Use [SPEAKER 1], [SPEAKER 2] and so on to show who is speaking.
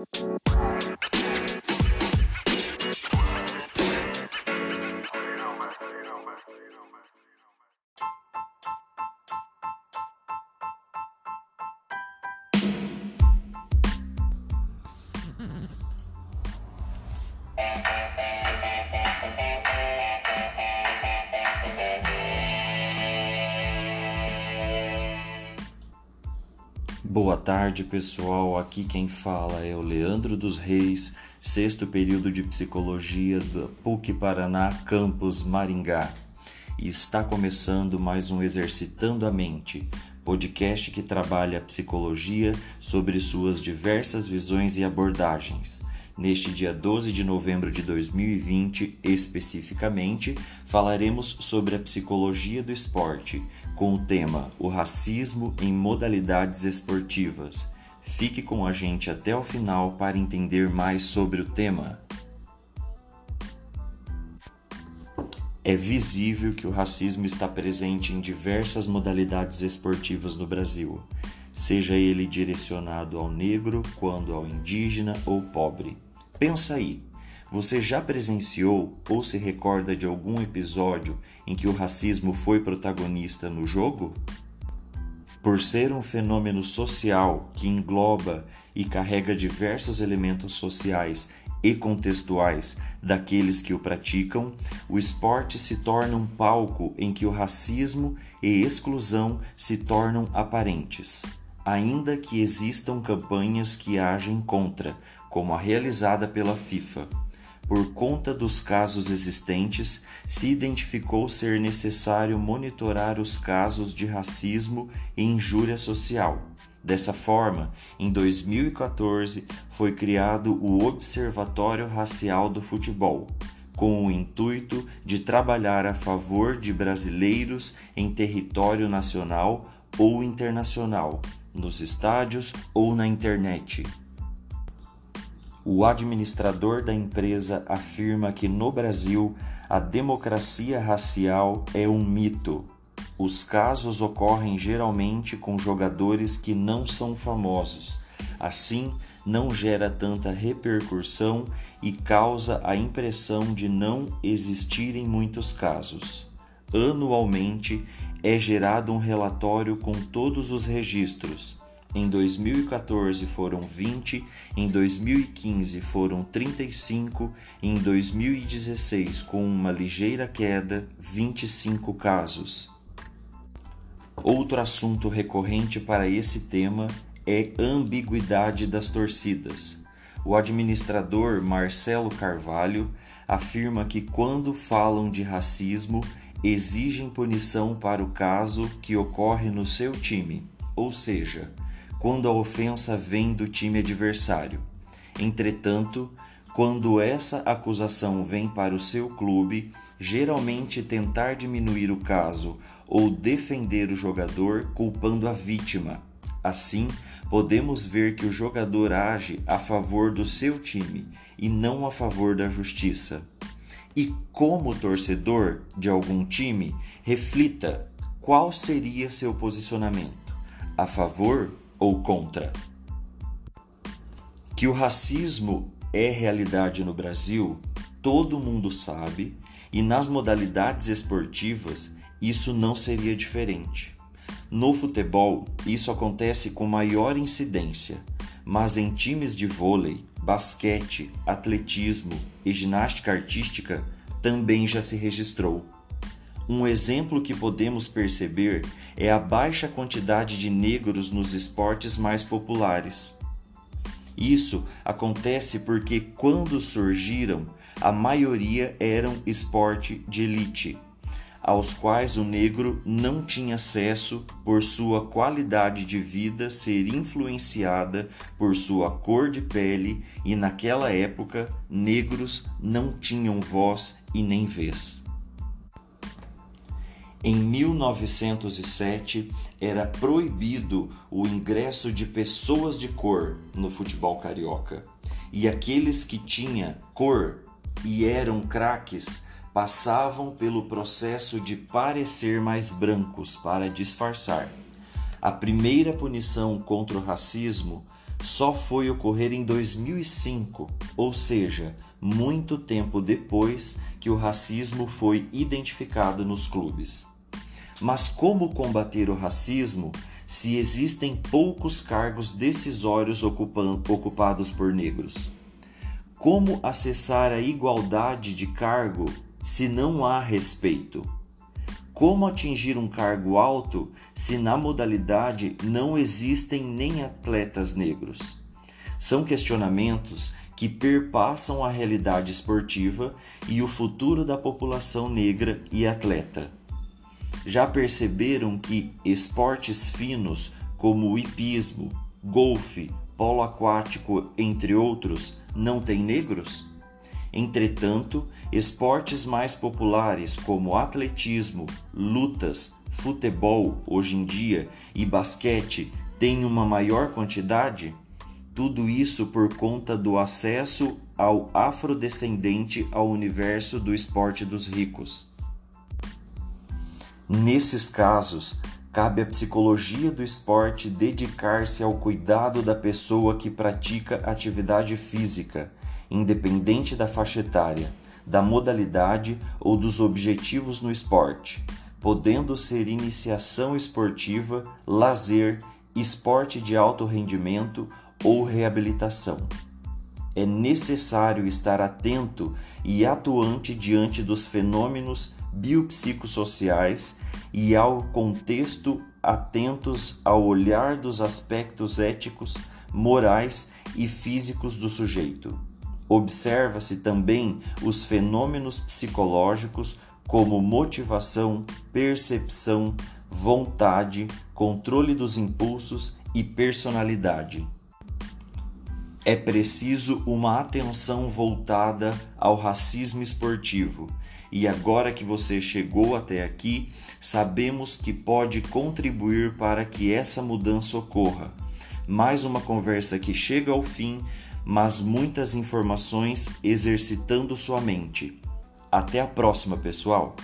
[SPEAKER 1] Música Boa tarde, pessoal. Aqui quem fala é o Leandro dos Reis, sexto período de psicologia da PUC Paraná, campus Maringá. E está começando mais um Exercitando a Mente, podcast que trabalha a psicologia sobre suas diversas visões e abordagens. Neste dia 12 de novembro de 2020, especificamente, falaremos sobre a psicologia do esporte, com o tema O racismo em modalidades esportivas. Fique com a gente até o final para entender mais sobre o tema. É visível que o racismo está presente em diversas modalidades esportivas no Brasil, seja ele direcionado ao negro, quando ao indígena ou pobre. Pensa aí, você já presenciou ou se recorda de algum episódio em que o racismo foi protagonista no jogo? Por ser um fenômeno social que engloba e carrega diversos elementos sociais e contextuais daqueles que o praticam, o esporte se torna um palco em que o racismo e exclusão se tornam aparentes, ainda que existam campanhas que agem contra, como a realizada pela FIFA. Por conta dos casos existentes, se identificou ser necessário monitorar os casos de racismo e injúria social. Dessa forma, em 2014 foi criado o Observatório Racial do Futebol, com o intuito de trabalhar a favor de brasileiros em território nacional ou internacional, nos estádios ou na internet. O administrador da empresa afirma que no Brasil a democracia racial é um mito. Os casos ocorrem geralmente com jogadores que não são famosos. Assim, não gera tanta repercussão e causa a impressão de não existirem muitos casos. Anualmente é gerado um relatório com todos os registros em 2014 foram 20, em 2015 foram 35, em 2016, com uma ligeira queda, 25 casos. Outro assunto recorrente para esse tema é ambiguidade das torcidas. O administrador Marcelo Carvalho afirma que quando falam de racismo, exigem punição para o caso que ocorre no seu time, ou seja, quando a ofensa vem do time adversário. Entretanto, quando essa acusação vem para o seu clube, geralmente tentar diminuir o caso ou defender o jogador culpando a vítima. Assim, podemos ver que o jogador age a favor do seu time e não a favor da justiça. E como torcedor de algum time, reflita qual seria seu posicionamento: a favor ou contra? Que o racismo é realidade no Brasil, todo mundo sabe, e nas modalidades esportivas isso não seria diferente. No futebol, isso acontece com maior incidência, mas em times de vôlei, basquete, atletismo e ginástica artística também já se registrou. Um exemplo que podemos perceber é a baixa quantidade de negros nos esportes mais populares. Isso acontece porque, quando surgiram, a maioria eram esporte de elite, aos quais o negro não tinha acesso por sua qualidade de vida ser influenciada por sua cor de pele, e naquela época negros não tinham voz e nem vez. Em 1907 era proibido o ingresso de pessoas de cor no futebol carioca. E aqueles que tinham cor e eram craques passavam pelo processo de parecer mais brancos para disfarçar. A primeira punição contra o racismo só foi ocorrer em 2005, ou seja, muito tempo depois que o racismo foi identificado nos clubes. Mas como combater o racismo se existem poucos cargos decisórios ocupados por negros? Como acessar a igualdade de cargo se não há respeito? Como atingir um cargo alto se na modalidade não existem nem atletas negros? São questionamentos que perpassam a realidade esportiva e o futuro da população negra e atleta. Já perceberam que esportes finos como o hipismo, golfe, polo aquático, entre outros, não têm negros? Entretanto, esportes mais populares como atletismo, lutas, futebol hoje em dia e basquete têm uma maior quantidade? Tudo isso por conta do acesso ao afrodescendente ao universo do esporte dos ricos. Nesses casos, cabe à psicologia do esporte dedicar-se ao cuidado da pessoa que pratica atividade física, independente da faixa etária, da modalidade ou dos objetivos no esporte, podendo ser iniciação esportiva, lazer, esporte de alto rendimento ou reabilitação. É necessário estar atento e atuante diante dos fenômenos biopsicossociais e ao contexto atentos ao olhar dos aspectos éticos, morais e físicos do sujeito. Observa-se também os fenômenos psicológicos como motivação, percepção, vontade, controle dos impulsos e personalidade. É preciso uma atenção voltada ao racismo esportivo. E agora que você chegou até aqui, sabemos que pode contribuir para que essa mudança ocorra. Mais uma conversa que chega ao fim, mas muitas informações exercitando sua mente. Até a próxima, pessoal!